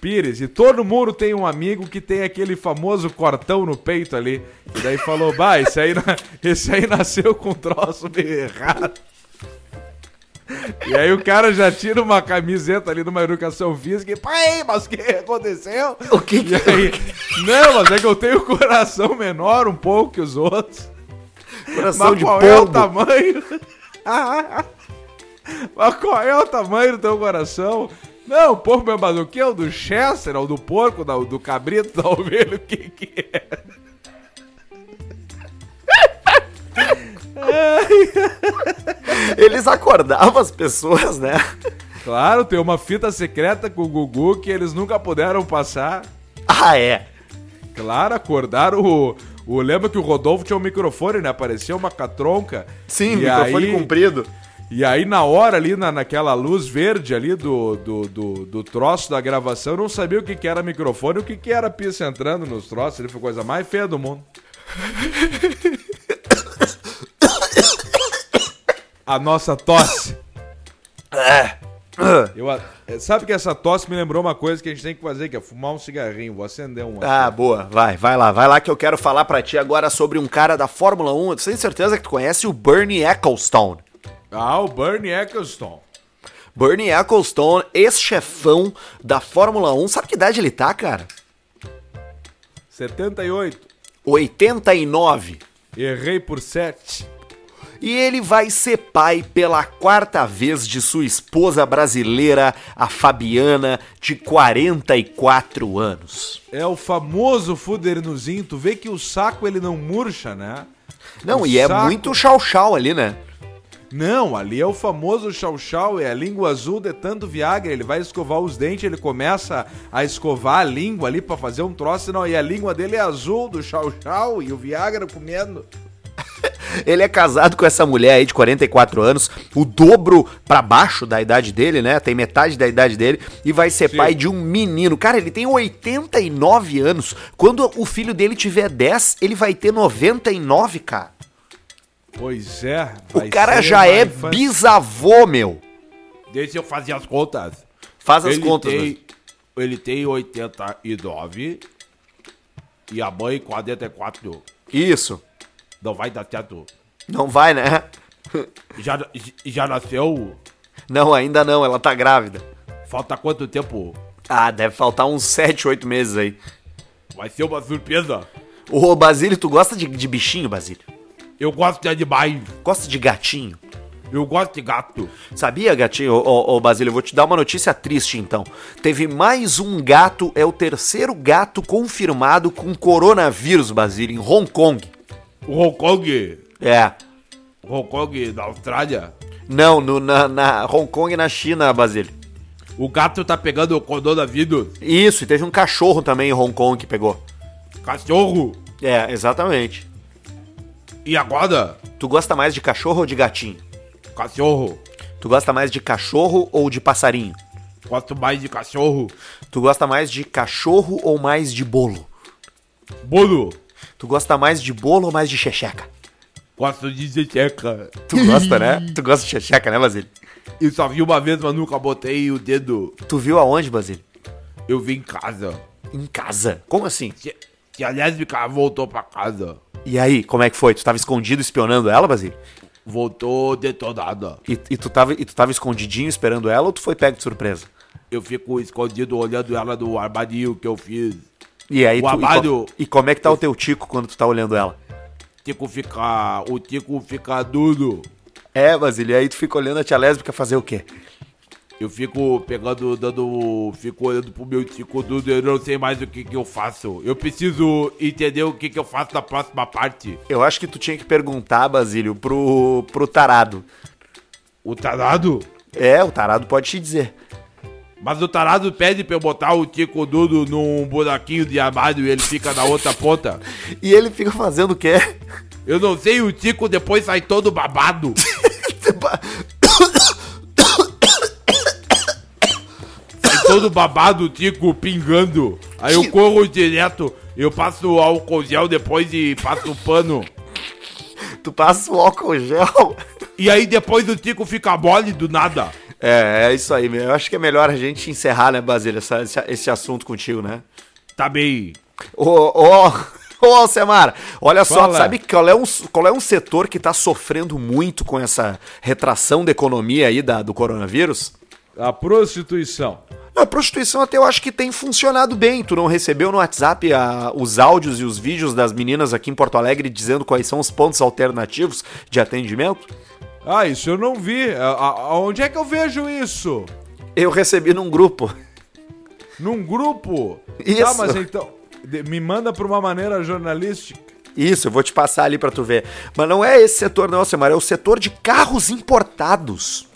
Speaker 2: Pires. E todo mundo tem um amigo que tem aquele famoso cortão no peito ali. E daí falou, bah, esse aí, <laughs> esse aí nasceu com um troço meio errado. E aí o cara já tira uma camiseta ali numa educação física e, pai, mas o que aconteceu?
Speaker 1: O que que
Speaker 2: aí, não, mas é que eu tenho o coração menor um pouco que os outros.
Speaker 1: Coração
Speaker 2: Mas
Speaker 1: de
Speaker 2: qual é o
Speaker 1: pombo.
Speaker 2: tamanho? Mas qual é o tamanho do teu coração? Não, porco meu, o que é o do Chester, é o do porco, da- do cabrito, da <laughs> ovelha, o que que é? <laughs>
Speaker 1: Eles acordavam as pessoas, né?
Speaker 2: Claro, tem uma fita secreta com o Gugu que eles nunca puderam passar.
Speaker 1: Ah, é.
Speaker 2: Claro, acordaram o... o lembra que o Rodolfo tinha um microfone, né? Apareceu uma catronca.
Speaker 1: Sim, microfone
Speaker 2: aí-
Speaker 1: comprido.
Speaker 2: E aí, na hora ali, na, naquela luz verde ali do, do, do, do troço da gravação, eu não sabia o que, que era microfone o que, que era pista entrando nos troços. Ele foi a coisa mais feia do mundo. <coughs> A nossa tosse. Eu, a- sabe que essa tosse me lembrou uma coisa que a gente tem que fazer, que é fumar um cigarrinho. Vou acender um. aqui.
Speaker 1: Ah, boa. Vai, vai lá. Vai lá que eu quero falar pra ti agora sobre um cara da Fórmula 1. Eu tenho certeza que tu conhece o Bernie Ecclestone.
Speaker 2: Ah, o Bernie Ecclestone.
Speaker 1: Bernie Ecclestone, ex-chefão da Fórmula 1. Sabe que idade ele tá, cara?
Speaker 2: 78.
Speaker 1: 89.
Speaker 2: Errei por 7.
Speaker 1: E ele vai ser pai pela quarta vez de sua esposa brasileira, a Fabiana, de 44 anos.
Speaker 2: É o famoso fudernuzinho. Tu vê que o saco ele não murcha, né?
Speaker 1: Não,
Speaker 2: O
Speaker 1: e é
Speaker 2: saco-
Speaker 1: muito chau-chau ali, né?
Speaker 2: Não, ali é o famoso chau-chau, é a língua azul de tanto Viagra. Ele vai escovar os dentes, ele começa a escovar a língua ali pra fazer um troço, não. E a língua dele é azul do chau-chau e o Viagra comendo. <laughs>
Speaker 1: Ele é casado com essa mulher aí de 44 anos, o dobro pra baixo da idade dele, né? Tem metade da idade dele e vai ser
Speaker 2: Sim.
Speaker 1: pai de um menino. Cara, ele tem 89 anos. Quando o filho dele tiver 10, ele vai ter 99, cara.
Speaker 2: Pois é.
Speaker 1: O cara já é
Speaker 2: infância-
Speaker 1: bisavô, meu.
Speaker 2: Deixa eu fazer as contas.
Speaker 1: Faz as
Speaker 2: ele
Speaker 1: contas,
Speaker 2: tem,
Speaker 1: mas-
Speaker 2: Ele tem 89 e a mãe 44.
Speaker 1: Isso.
Speaker 2: Não vai dar certo.
Speaker 1: Não vai, né?
Speaker 2: Já, já nasceu?
Speaker 1: Não, ainda não, ela tá grávida.
Speaker 2: Falta quanto tempo?
Speaker 1: Ah, deve faltar uns 7, 8 meses aí.
Speaker 2: Vai ser uma surpresa.
Speaker 1: Ô, Basílio, tu gosta de, de bichinho, Basílio?
Speaker 2: Eu gosto de animais.
Speaker 1: Gosta de gatinho?
Speaker 2: Eu gosto de gato.
Speaker 1: Sabia, gatinho? Ô, ô, ô, Basílio, eu vou te dar uma notícia triste, então. Teve mais um gato, é o terceiro gato confirmado com coronavírus, Basílio, em Hong Kong.
Speaker 2: O Hong Kong.
Speaker 1: É.
Speaker 2: Hong Kong, na Austrália.
Speaker 1: Não, no, na, na Hong Kong e na China, Basílio.
Speaker 2: O gato tá pegando o coronavírus.
Speaker 1: Isso, e teve um cachorro também em Hong Kong que pegou.
Speaker 2: Cachorro.
Speaker 1: É, exatamente.
Speaker 2: E agora?
Speaker 1: Tu gosta mais de cachorro ou de gatinho?
Speaker 2: Cachorro.
Speaker 1: Tu gosta mais de cachorro ou de passarinho?
Speaker 2: Gosto mais de cachorro.
Speaker 1: Tu gosta mais de cachorro ou mais de bolo?
Speaker 2: Bolo.
Speaker 1: Tu gosta mais de bolo ou mais de checheca?
Speaker 2: Gosto de zecheca.
Speaker 1: Tu gosta, né? Tu gosta de checheca, né, Basílio?
Speaker 2: Eu só vi uma vez, mas nunca botei o dedo.
Speaker 1: Tu viu aonde, Basílio?
Speaker 2: Eu vi em casa.
Speaker 1: Em casa. Como assim?
Speaker 2: Que, que a lésbica voltou pra casa.
Speaker 1: E aí, como é que foi? Tu tava escondido espionando ela, Basílio?
Speaker 2: Voltou detonada.
Speaker 1: E, e, tu tava, e tu tava escondidinho esperando ela ou tu foi pego de surpresa?
Speaker 2: Eu fico escondido olhando ela no armarinho que eu fiz.
Speaker 1: E aí,
Speaker 2: O
Speaker 1: tu, e, e como é que tá o teu tico quando tu tá olhando ela?
Speaker 2: Tico fica. O Tico fica duro.
Speaker 1: É, Basílio, e aí tu fica olhando a tia lésbica fazer o quê?
Speaker 2: Eu fico pegando, dando. Fico olhando pro meu Tico duro, eu não sei mais o que, que eu faço. Eu preciso entender o que, que eu faço na próxima parte.
Speaker 1: Eu acho que tu tinha que perguntar, Basílio, pro, pro tarado.
Speaker 2: O tarado?
Speaker 1: É, o tarado pode te dizer.
Speaker 2: Mas o tarado pede pra eu botar o Tico duro num buraquinho de armário e ele fica na outra ponta. <laughs>
Speaker 1: E ele fica fazendo o quê?
Speaker 2: Eu não sei, o Tico depois sai todo babado. <laughs> Sai todo babado, o Tico pingando. Aí eu corro direto, eu passo álcool gel depois e passo o pano.
Speaker 1: tu passa o álcool gel.
Speaker 2: E aí depois o Tico fica mole do nada.
Speaker 1: É, é isso aí. Eu acho que é melhor a gente encerrar, né, Basílio, essa- esse, assunto contigo, né?
Speaker 2: Tá bem.
Speaker 1: Ô, ô, ô, Alcemar, olha só,
Speaker 2: Fala.
Speaker 1: sabe qual é, um, qual é um setor que tá sofrendo muito com essa retração da economia aí da, do coronavírus?
Speaker 2: A prostituição.
Speaker 1: A prostituição até eu acho que tem funcionado bem. Tu não recebeu no WhatsApp a- os áudios e os vídeos das meninas aqui em Porto Alegre dizendo quais são os pontos alternativos de atendimento?
Speaker 2: Ah, isso eu não vi. A- a- Aonde é que eu vejo isso?
Speaker 1: Eu recebi num grupo.
Speaker 2: Num grupo?
Speaker 1: Isso.
Speaker 2: Tá, mas então. Me manda pra uma maneira jornalística.
Speaker 1: Isso, eu vou te passar ali pra tu ver. Mas não é esse setor não, Alcemar, é o setor de carros importados.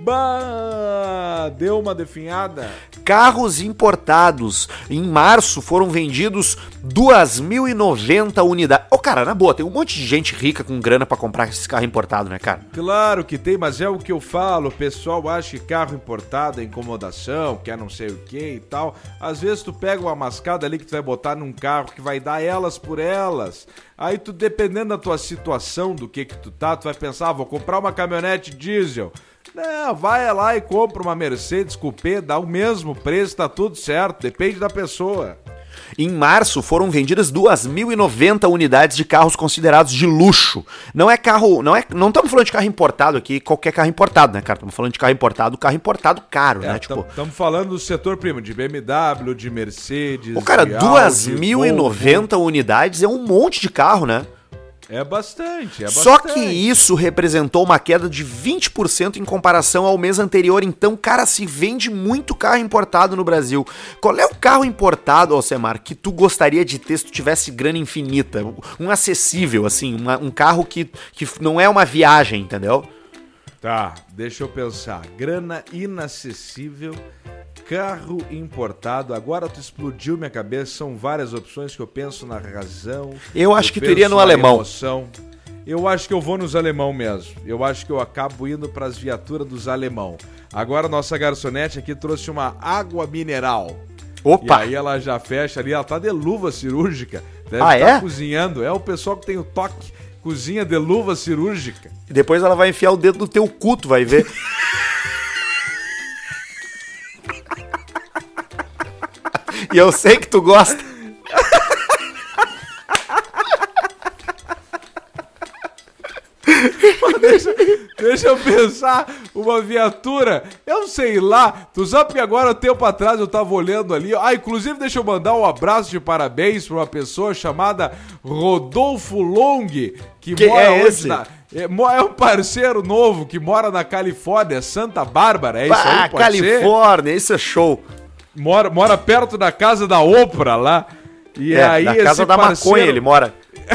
Speaker 2: Bah, deu uma definhada.
Speaker 1: Carros importados. Em março foram vendidos 2.090 unidades. Ô, cara, na boa, tem um monte de gente rica com grana pra comprar esse carro importado, né, cara?
Speaker 2: Claro que tem, mas é o que eu falo. O pessoal acha que carro importado é incomodação, quer não sei o que e tal. Às vezes tu pega uma mascada ali que tu vai botar num carro que vai dar elas por elas. Aí tu, dependendo da tua situação, do que que tu tá, tu vai pensar, ah, vou comprar uma caminhonete diesel. Não, vai lá e compra uma Mercedes Coupé, dá o mesmo preço, tá tudo certo, depende da pessoa.
Speaker 1: Em março foram vendidas 2.090 unidades de carros considerados de luxo. Não é carro, não é, não estamos falando de carro importado aqui, qualquer carro importado, né, cara? Estamos falando de carro importado, carro importado caro, né? Tipo,
Speaker 2: Estamos falando do setor primo, de BMW, de Mercedes.
Speaker 1: o cara,
Speaker 2: de Audi,
Speaker 1: 2.090 unidades é um monte de carro, né?
Speaker 2: É bastante, é
Speaker 1: Só
Speaker 2: bastante.
Speaker 1: que isso representou uma queda de 20% em comparação ao mês anterior. Então, cara, se vende muito carro importado no Brasil. Qual é o carro importado, Alcemar, que tu gostaria de ter se tu tivesse grana infinita? Um acessível, assim, uma- um carro que, que não é uma viagem, entendeu?
Speaker 2: Tá, deixa eu pensar. Grana inacessível, carro importado. Agora tu explodiu minha cabeça. São várias opções que eu penso na razão.
Speaker 1: Eu acho que tu iria no alemão.
Speaker 2: emoção. Eu acho que eu vou nos alemão mesmo. Eu acho que eu acabo indo pras viaturas dos alemão. Agora nossa garçonete aqui trouxe uma água mineral.
Speaker 1: Opa!
Speaker 2: E aí ela já fecha ali, ela tá de luva cirúrgica. Deve
Speaker 1: Ah,
Speaker 2: estar
Speaker 1: é?
Speaker 2: cozinhando. É o pessoal que tem o toque. Cozinha de luva cirúrgica.
Speaker 1: E depois ela vai enfiar o dedo no teu cu, tu vai ver. <laughs> e eu sei que tu gosta. <laughs>
Speaker 2: deixa, deixa eu pensar, uma viatura, eu sei lá, tu sabe que agora, tempo atrás, eu tava olhando ali, ah, inclusive deixa eu mandar um abraço de parabéns pra uma pessoa chamada Rodolfo Long, que
Speaker 1: Quem
Speaker 2: mora
Speaker 1: é esse?
Speaker 2: na- é, é um parceiro novo que mora na Califórnia, Santa Bárbara, é isso
Speaker 1: Ah,
Speaker 2: aí, pode ser?
Speaker 1: Califórnia, isso é show
Speaker 2: mora, mora perto da casa da Oprah lá. E
Speaker 1: é,
Speaker 2: aí
Speaker 1: na casa da maconha ele mora. <laughs>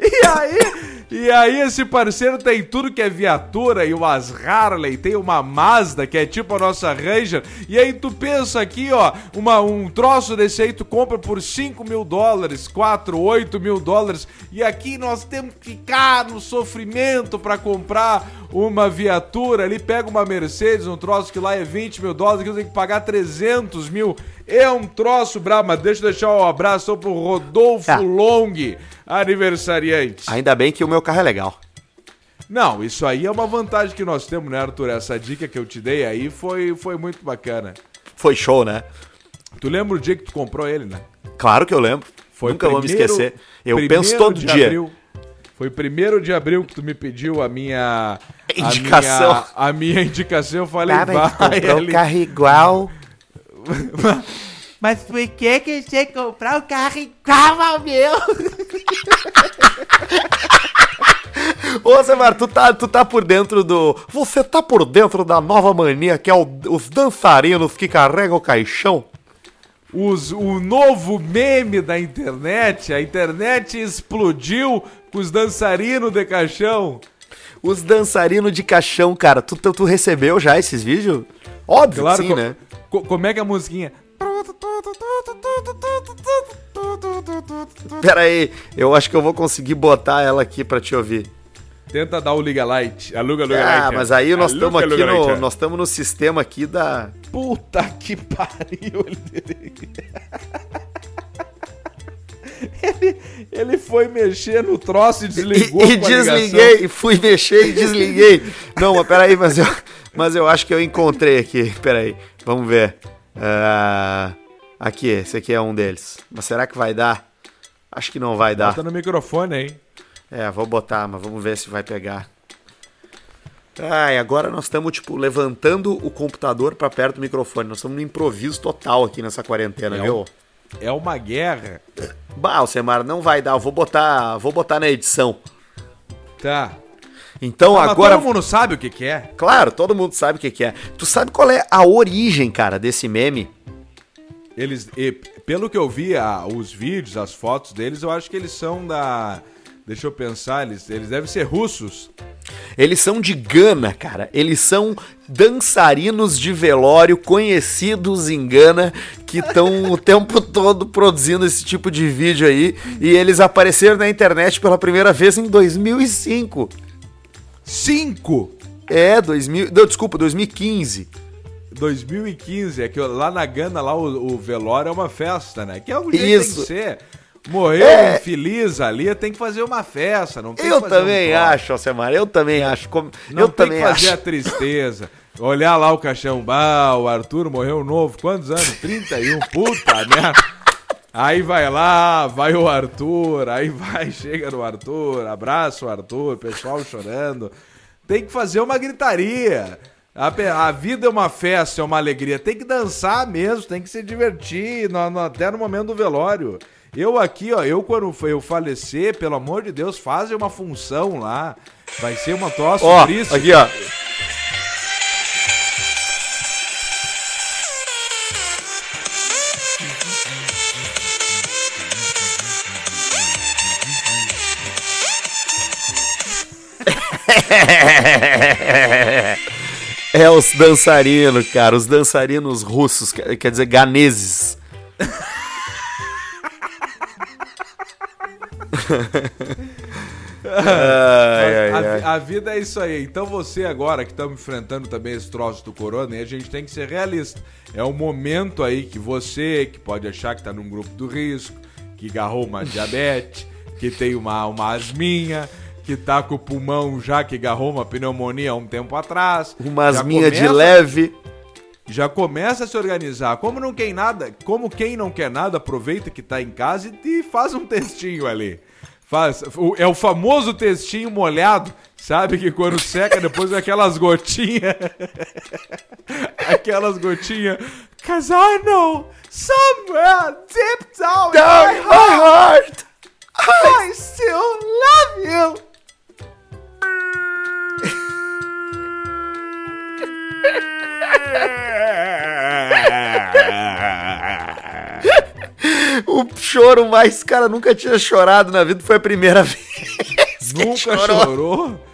Speaker 2: e aí esse parceiro tem tudo que é viatura e umas Harley, tem uma Mazda que é tipo a nossa Ranger. E aí tu pensa aqui, ó, uma, um troço desse aí tu compra por 5 mil dólares, 4, 8 mil dólares. E aqui nós temos que ficar no sofrimento para comprar uma viatura ali, pega uma Mercedes, um troço que lá é 20 mil dólares, que eu tenho que pagar 300 mil. É um troço brabo, mas deixa eu deixar um abraço pro Rodolfo
Speaker 1: Ah.
Speaker 2: Long, aniversariante.
Speaker 1: Ainda bem que o meu carro é legal.
Speaker 2: Não, isso aí é uma vantagem que nós temos, né, Arthur? Essa dica que eu te dei aí foi, foi muito bacana.
Speaker 1: Foi show, né?
Speaker 2: Tu lembra o dia que tu comprou ele, né?
Speaker 1: Claro que eu lembro.
Speaker 2: Foi
Speaker 1: Nunca vou me
Speaker 2: primeiro-
Speaker 1: esquecer. Eu
Speaker 2: primeiro
Speaker 1: penso todo
Speaker 2: de
Speaker 1: dia.
Speaker 2: abril. Foi primeiro de abril que tu me pediu a minha... a
Speaker 1: Indicação.
Speaker 2: minha- A minha, indicação, eu falei,
Speaker 1: Ah,
Speaker 2: vai
Speaker 1: comprou um
Speaker 2: ali.
Speaker 1: carro igual. <laughs>
Speaker 3: Mas por que que você comprar um carro igual ao meu? <laughs>
Speaker 1: Ô, Semar, tu tá, tu tá por dentro do. Você tá por dentro da nova mania que é o- os dançarinos que carregam o caixão?
Speaker 2: Os, o novo meme da internet, a internet explodiu com os dançarinos de caixão.
Speaker 1: Os dançarinos de caixão, cara. Tu, tu, tu recebeu já esses vídeos? Óbvio
Speaker 2: Claro,
Speaker 1: que sim,
Speaker 2: co-
Speaker 1: né?
Speaker 2: co- como é que é a musiquinha?
Speaker 1: Pera aí, eu acho que eu vou conseguir botar ela aqui pra te ouvir.
Speaker 2: Tenta dar o Liga Light. Aluga Liga
Speaker 1: Ah,
Speaker 2: Light.
Speaker 1: mas aí nós estamos aqui no.
Speaker 2: Light.
Speaker 1: Nós estamos no sistema aqui da.
Speaker 2: Puta que pariu. <laughs> Ele, ele foi mexer no troço e desligou
Speaker 1: E, e
Speaker 2: a
Speaker 1: desliguei, fui mexer e desliguei. <laughs> Não, mas peraí, mas eu, mas eu acho que eu encontrei aqui. <laughs> Peraí, vamos ver. Ah, aqui, esse aqui é um deles. Mas será que vai dar? Acho que não vai dar.
Speaker 2: Bota no microfone aí.
Speaker 1: É, vou botar, mas vamos ver se vai pegar. Ai, agora nós estamos, tipo, levantando o computador pra perto do microfone. Nós estamos no improviso total aqui nessa quarentena,
Speaker 2: É
Speaker 1: viu?
Speaker 2: um- É uma guerra.
Speaker 1: Bah, Alcemar, não vai dar. Eu vou botar, vou botar na edição.
Speaker 2: Tá.
Speaker 1: Então
Speaker 2: Ah, mas
Speaker 1: agora.
Speaker 2: todo mundo sabe o que, que é.
Speaker 1: Claro, todo mundo sabe o que, que é. Tu sabe qual é a origem, cara, desse meme?
Speaker 2: Eles, e, pelo que eu vi, a- os vídeos, as fotos deles, eu acho que eles são da. Deixa eu pensar, eles, eles devem ser russos.
Speaker 1: Eles são de Gana, cara. Eles são dançarinos de velório conhecidos em Gana que estão o <laughs> tempo todo produzindo esse tipo de vídeo aí. E eles apareceram na internet pela primeira vez em 2005.
Speaker 2: Cinco!
Speaker 1: É, 2000. Não, desculpa, 2015.
Speaker 2: 2015, é que lá na Gana, lá o, o velório é uma festa, né? Que é o jeito que
Speaker 1: Isso.
Speaker 2: tem que ser. Morreu
Speaker 1: É.
Speaker 2: infeliz ali, tem que fazer uma festa, não tem
Speaker 1: Eu também
Speaker 2: um
Speaker 1: acho, Alcemar. Eu também acho. Como-
Speaker 2: Não
Speaker 1: eu
Speaker 2: tem
Speaker 1: também
Speaker 2: que fazer
Speaker 1: acho.
Speaker 2: a tristeza. Olhar lá o caixão, bah, o Arthur morreu novo. Quantos anos? <laughs> 31, puta merda. Aí vai lá, vai o Arthur, aí vai, <laughs> chega no Arthur, abraça o Arthur, pessoal chorando. Tem que fazer uma gritaria. A, a vida é uma festa, é uma alegria. Tem que dançar mesmo, tem que se divertir, no- no- até no momento do velório. Eu aqui, ó, eu quando eu falecer, pelo amor de Deus, fazem uma função lá. Vai ser uma
Speaker 1: Ó,
Speaker 2: triste.
Speaker 1: aqui, ó. É os dançarinos, cara, os dançarinos russos, quer dizer, ganeses. ai, <laughs> ai,
Speaker 2: a,
Speaker 1: ai.
Speaker 2: a vida é isso aí. Então você agora que estamos enfrentando também esse troço do corona, e a gente tem que ser realista. É um momento aí que você, que pode achar que tá num grupo do risco, que agarrou uma <laughs> diabetes, que tem uma, uma asminha, que tá com o pulmão já que agarrou uma pneumonia há um tempo atrás.
Speaker 1: Umas minhas de leve.
Speaker 2: já começa a se organizar. Como não quer nada, como quem não quer nada, aproveita que tá em casa e, e faz um textinho ali. Faz, o- é o famoso textinho molhado, sabe que quando seca depois vem aquelas gotinhas. <laughs> aquelas gotinhas. Cause I know somewhere deep down,
Speaker 1: Down
Speaker 2: in my
Speaker 1: my heart.
Speaker 2: I still love you. <laughs>
Speaker 1: O choro mais, cara, nunca tinha chorado na vida, foi a primeira <laughs> vez.
Speaker 2: Nunca chorou.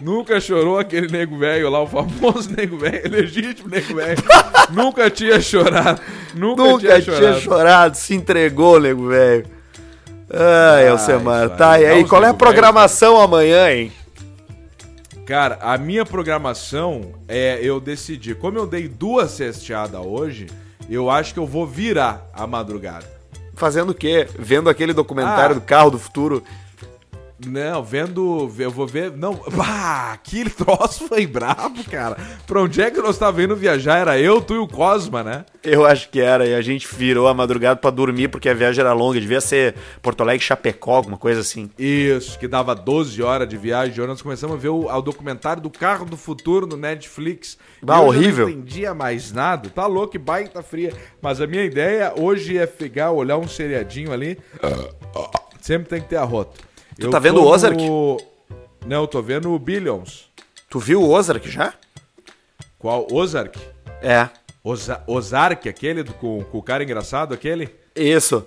Speaker 2: Nunca chorou aquele nego velho lá, o famoso nego velho, <laughs> legítimo nego velho. Nunca tinha chorado. Nunca,
Speaker 1: Nunca
Speaker 2: tinha,
Speaker 1: tinha
Speaker 2: chorado.
Speaker 1: chorado, se entregou, nego velho. Ai, Alcemar, tá. E aí, qual é a programação amanhã, hein?
Speaker 2: Cara, a minha programação é eu decidi. Como eu dei duas cesteadas hoje, eu acho que eu vou virar a madrugada.
Speaker 1: Fazendo o quê? Vendo aquele documentário
Speaker 2: Ah.
Speaker 1: do carro do futuro.
Speaker 2: Não, vendo. Eu vou ver. Não. Bah, aquele <laughs> troço foi brabo, cara. Pra onde é que nós tava indo viajar? Era eu, tu e o Cosma, né?
Speaker 1: Eu acho que era, e a gente virou a madrugada pra dormir porque a viagem era longa. Devia ser Porto Alegre, Chapecó, alguma coisa assim.
Speaker 2: Isso, que dava 12 horas de viagem. Nós começamos a ver o, o documentário do carro do futuro no Netflix.
Speaker 1: Ah,
Speaker 2: E eu
Speaker 1: horrível.
Speaker 2: Não entendia mais nada. Tá louco, baita fria. Mas a minha ideia hoje é pegar, olhar um seriadinho ali. Sempre tem que ter arroto. Tu
Speaker 1: tá vendo o Ozark?
Speaker 2: Não, eu tô vendo o Billions.
Speaker 1: Tu viu o Ozark já?
Speaker 2: Qual? Ozark?
Speaker 1: É.
Speaker 2: Oza Ozark, aquele do- com, com o cara engraçado, aquele?
Speaker 1: Isso.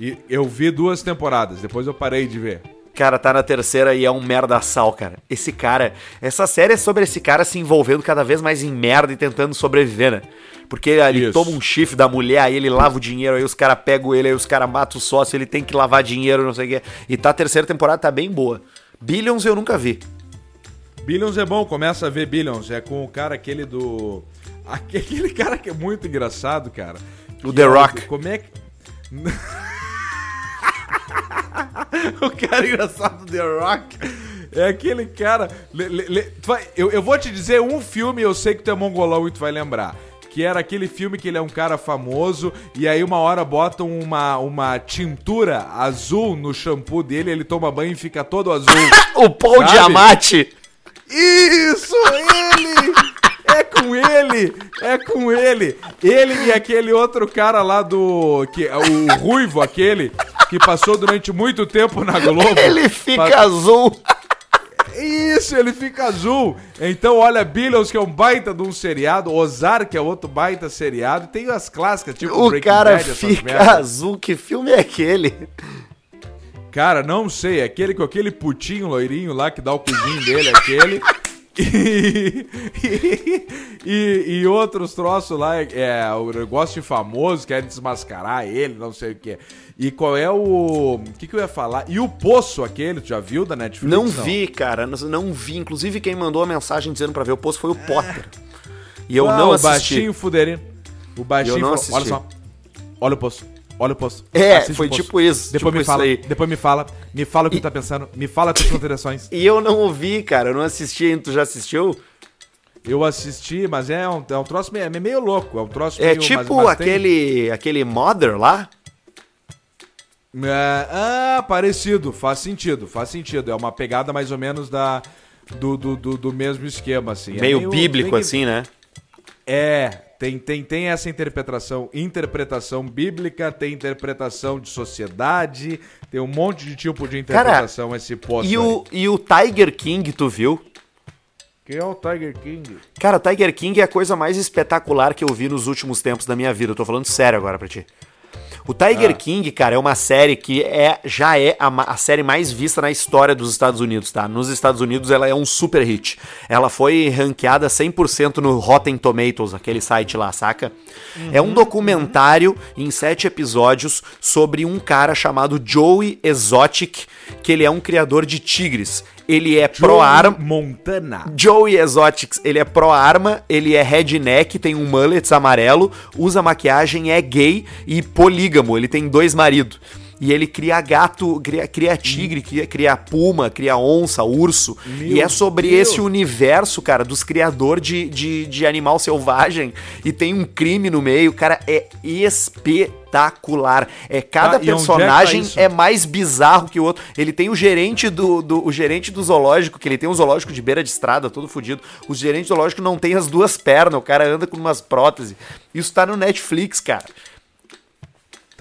Speaker 2: E eu vi duas temporadas, depois eu parei de ver.
Speaker 1: Cara, tá na terceira e é um merda sal, cara. Esse cara. Essa série é sobre esse cara se envolvendo cada vez mais em merda e tentando sobreviver, né? Porque ele
Speaker 2: Isso.
Speaker 1: toma um chifre da mulher, aí ele lava o dinheiro, aí os caras pegam ele, aí os caras matam o sócio, ele tem que lavar dinheiro, não sei o quê. E tá a terceira temporada, tá bem boa. Billions eu nunca vi.
Speaker 2: Billions é bom, começa a ver Billions. É com o cara aquele do. Aquele <laughs> cara que é muito engraçado, cara.
Speaker 1: O The
Speaker 2: é
Speaker 1: Rock.
Speaker 2: Como é que. <laughs> o cara engraçado do The Rock. É aquele cara. le- le- le- eu, eu vou te dizer um filme, eu sei que tu é mongolão e tu vai lembrar. Que era aquele filme que ele é um cara famoso e aí uma hora botam uma, uma tintura azul no shampoo dele, ele toma banho e fica todo azul. <laughs>
Speaker 1: O Paul
Speaker 2: Sabe?
Speaker 1: Diamante!
Speaker 2: Isso, ele! É com ele! É com ele! Ele e aquele outro cara lá do. Que, o Ruivo, aquele, que passou durante muito tempo na Globo.
Speaker 1: Ele fica
Speaker 2: Pa-
Speaker 1: azul.
Speaker 2: Isso, ele fica azul. Então, olha, Billions, que é um baita de um seriado, Ozark, que é outro baita seriado, tem as clássicas, tipo
Speaker 1: O
Speaker 2: Breaking
Speaker 1: cara
Speaker 2: Bad,
Speaker 1: fica azul. Que filme é aquele?
Speaker 2: Cara, não sei, é aquele com aquele putinho loirinho lá que dá o cozinho dele, aquele. <laughs> <laughs> E, e, e outros troços lá, é, o negócio de famoso, quer desmascarar ele, não sei o que. E qual é o. O que, que eu ia falar? E o Poço, aquele, tu já viu da Netflix?
Speaker 1: Não vi, cara. Não, não vi. Inclusive, quem mandou a mensagem dizendo pra ver o post foi o Potter. E eu
Speaker 2: Ah,
Speaker 1: não
Speaker 2: o
Speaker 1: assisti.
Speaker 2: baixinho fuderino. O baixinho.
Speaker 1: Eu não
Speaker 2: falou, Olha
Speaker 1: assisti.
Speaker 2: só. Olha o Poço. Olha o Poço.
Speaker 1: É, foi tipo isso,
Speaker 2: Depois
Speaker 1: tipo
Speaker 2: me fala.
Speaker 1: aí.
Speaker 2: Depois me fala. Me fala o que tu tá pensando. Me fala as tuas <laughs> considerações.
Speaker 1: E eu não ouvi, cara. Eu não assisti ainda. Tu já assistiu?
Speaker 2: Eu assisti, mas é um, é um troço meio, é meio louco. É um troço
Speaker 1: É
Speaker 2: meio.
Speaker 1: tipo
Speaker 2: mas- mas tem-
Speaker 1: aquele, aquele Mother lá?
Speaker 2: É, ah, parecido. Faz sentido, faz sentido. É uma pegada mais ou menos da. Do, do, do, do mesmo esquema, assim. É
Speaker 1: meio, bíblico,
Speaker 2: bem-
Speaker 1: assim, né?
Speaker 2: É, tem, tem, tem essa interpretação, interpretação bíblica, tem interpretação de sociedade, tem um monte de tipo de interpretação esse posto.
Speaker 1: E
Speaker 2: aí.
Speaker 1: o, e o Tiger King, tu viu?
Speaker 2: Quem é o Tiger King?
Speaker 1: Cara, o Tiger King é a coisa mais espetacular que eu vi nos últimos tempos da minha vida. Eu tô falando sério agora pra ti. O Tiger
Speaker 2: Ah.
Speaker 1: King, cara, é uma série que é, já é a, a série mais vista na história dos Estados Unidos, tá? Nos Estados Unidos ela é um super hit. Ela foi ranqueada 100% no Rotten Tomatoes, aquele site lá, saca? é um documentário em sete episódios sobre um cara chamado Joey Exotic, que ele é um criador de tigres. Ele é pro-arma.
Speaker 2: Montana.
Speaker 1: Joey Exotics, ele é pró-arma, ele é redneck, tem um mullets amarelo, usa maquiagem, é gay e polígamo, ele tem dois maridos. E ele cria gato, cria, cria tigre, cria, cria puma, cria onça, urso.
Speaker 2: Meu
Speaker 1: e é sobre
Speaker 2: Deus.
Speaker 1: esse universo, cara, dos criadores de, de, de animal selvagem. E tem um crime no meio, cara, é espetacular. É cada
Speaker 2: onde é tá
Speaker 1: personagem
Speaker 2: isso?
Speaker 1: é mais bizarro que o outro. Ele tem o gerente do, do- o gerente do zoológico, que ele tem um zoológico de beira de estrada, todo fudido. O gerente do zoológico não tem as duas pernas, o cara anda com umas próteses. Isso tá no Netflix, cara.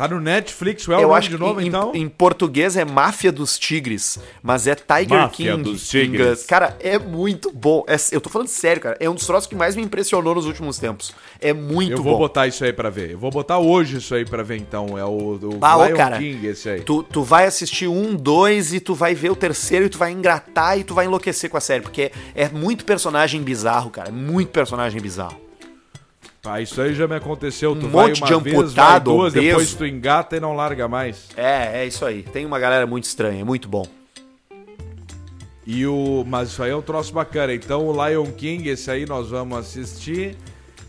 Speaker 2: Tá no Netflix, o El
Speaker 1: Eu acho
Speaker 2: de novo,
Speaker 1: em,
Speaker 2: então?
Speaker 1: em português é Máfia dos Tigres, mas é Tiger
Speaker 2: Máfia
Speaker 1: King.
Speaker 2: dos Tigres.
Speaker 1: Cara, é muito bom. É- eu tô falando sério, cara. É um dos troços que mais me impressionou nos últimos tempos. É muito
Speaker 2: Eu vou
Speaker 1: bom.
Speaker 2: botar isso aí pra ver. Eu vou botar hoje isso aí pra ver, então. É o, o
Speaker 1: Ah,
Speaker 2: Lion
Speaker 1: cara,
Speaker 2: King, esse aí.
Speaker 1: Tu, tu vai assistir um, dois e tu vai ver o terceiro e tu vai engratar e tu vai enlouquecer com a série, porque é, é muito personagem bizarro, cara. é Muito personagem bizarro.
Speaker 2: Ah, isso aí já me aconteceu. Tu
Speaker 1: Um
Speaker 2: vai
Speaker 1: monte
Speaker 2: uma
Speaker 1: de
Speaker 2: vez,
Speaker 1: amputado,
Speaker 2: vai duas,
Speaker 1: obeso.
Speaker 2: depois tu engata e não larga mais.
Speaker 1: É, é isso aí. Tem uma galera muito estranha, é muito bom.
Speaker 2: E o, mas isso aí é um troço bacana. Então o Lion King, esse aí nós vamos assistir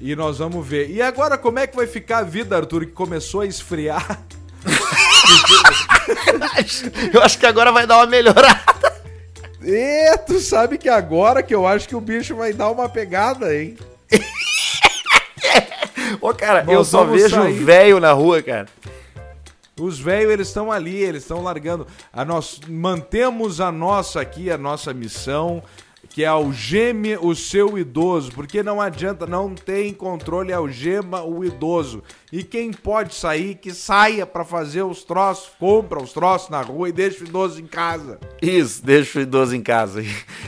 Speaker 2: e nós vamos ver. E agora como é que vai ficar a vida, Arthur, que começou a esfriar? <laughs>
Speaker 1: Eu acho que agora vai dar uma melhorada.
Speaker 2: E <laughs> tu sabe que agora que eu acho que o bicho vai dar uma pegada, hein?
Speaker 1: Ô, cara,
Speaker 2: Nós
Speaker 1: eu só vejo
Speaker 2: sair.
Speaker 1: velho na rua, cara.
Speaker 2: Os velhos, eles estão ali, eles estão largando. A nós mantemos a nossa aqui, a nossa missão, que é algeme o seu idoso, porque não adianta, não tem controle, algema o idoso. E quem pode sair, que saia pra fazer os troços, compra os troços na rua e deixa o idoso em casa.
Speaker 1: Isso, deixa o idoso em casa.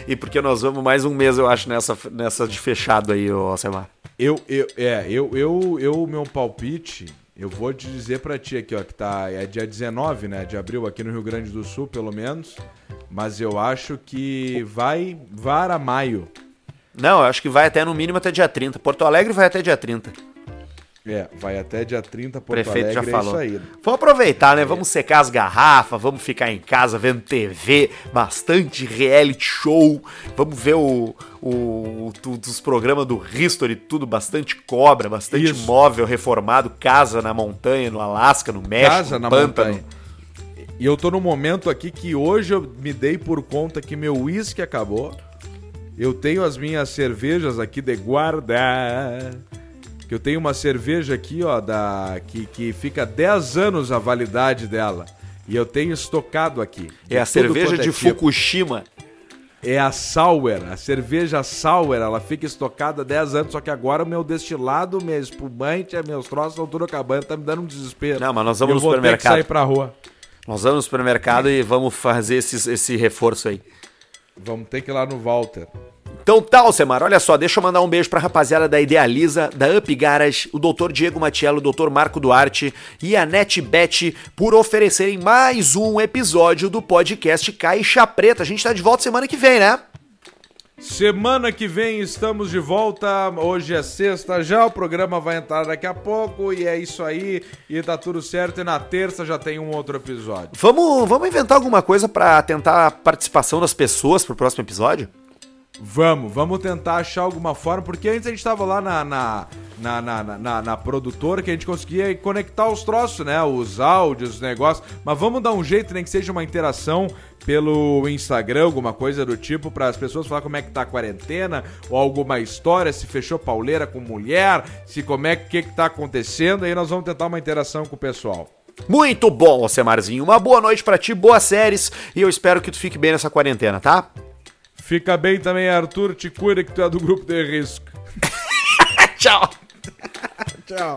Speaker 1: E porque nós vamos mais um mês, eu acho, nessa, nessa de fechado aí, ô Alcemar.
Speaker 2: Eu, eu, é, eu, eu, eu, meu palpite, eu vou te dizer pra ti aqui, ó, que tá, é dia 19, né, de abril aqui no Rio Grande do Sul, pelo menos, mas eu acho que vai vara maio.
Speaker 1: Não, eu acho que vai até no mínimo até dia 30. Porto Alegre vai até dia 30.
Speaker 2: É, vai até dia 30,
Speaker 1: O
Speaker 2: Porto
Speaker 1: prefeito
Speaker 2: Alegre,
Speaker 1: já falou.
Speaker 2: é isso aí.
Speaker 1: Vamos aproveitar, né? Vamos secar as garrafas, vamos ficar em casa vendo TV, bastante reality show. Vamos ver o, o, o- os programas do History, tudo, bastante cobra, bastante
Speaker 2: Isso.
Speaker 1: móvel reformado, casa na montanha, no Alasca, no México,
Speaker 2: Casa
Speaker 1: no
Speaker 2: na
Speaker 1: pântano.
Speaker 2: montanha. E eu tô num momento aqui que hoje eu me dei por conta que meu uísque acabou. Eu tenho as minhas cervejas aqui de guarda. Que eu tenho uma cerveja aqui, ó, da que, que fica 10 anos a validade dela. E eu tenho estocado aqui.
Speaker 1: É a cerveja
Speaker 2: é
Speaker 1: de
Speaker 2: tipo.
Speaker 1: Fukushima.
Speaker 2: É a Sauer, a cerveja Sauer, ela fica estocada há 10 anos, só que agora o meu destilado, minha espumante, meus troços estão tudo acabando, tá me dando um desespero.
Speaker 1: Não, mas nós vamos
Speaker 2: eu
Speaker 1: no
Speaker 2: vou ter que
Speaker 1: supermercado.
Speaker 2: sair pra rua.
Speaker 1: Nós vamos no supermercado e vamos fazer esses- esse reforço aí.
Speaker 2: Vamos ter que ir lá no Walter.
Speaker 1: Então tá, Alcemar, olha só, deixa eu mandar um beijo pra rapaziada da Idealiza, da Up Garage, o Dr. Diego Matiello, o Dr. Marco Duarte e a NetBet por oferecerem mais um episódio do podcast Caixa Preta. A gente tá de volta semana que vem, né?
Speaker 2: Semana que vem estamos de volta. Hoje é sexta já, o programa vai entrar daqui a pouco e é isso aí. E tá tudo certo. E na terça já tem um outro episódio.
Speaker 1: Vamos, vamos inventar alguma coisa pra tentar a participação das pessoas pro próximo episódio?
Speaker 2: Vamos, vamos tentar achar alguma forma, porque antes a gente tava lá na, na, na, na, na, na- produtora que a gente conseguia conectar os troços, né? Os áudios, os negócios. Mas vamos dar um jeito, nem que seja uma interação pelo Instagram, alguma coisa do tipo, para as pessoas falar como é que tá a quarentena, ou alguma história, se fechou pauleira com mulher, se como é que, que, tá acontecendo. Aí nós vamos tentar uma interação com o pessoal.
Speaker 1: Muito bom, Alcemarzinho. Uma boa noite pra ti, boas séries e eu espero que tu fique bem nessa quarentena, tá?
Speaker 2: Fica bem também, Arthur. Te cuida que tu é do grupo de risco. <laughs>
Speaker 1: Tchau!
Speaker 2: Tchau.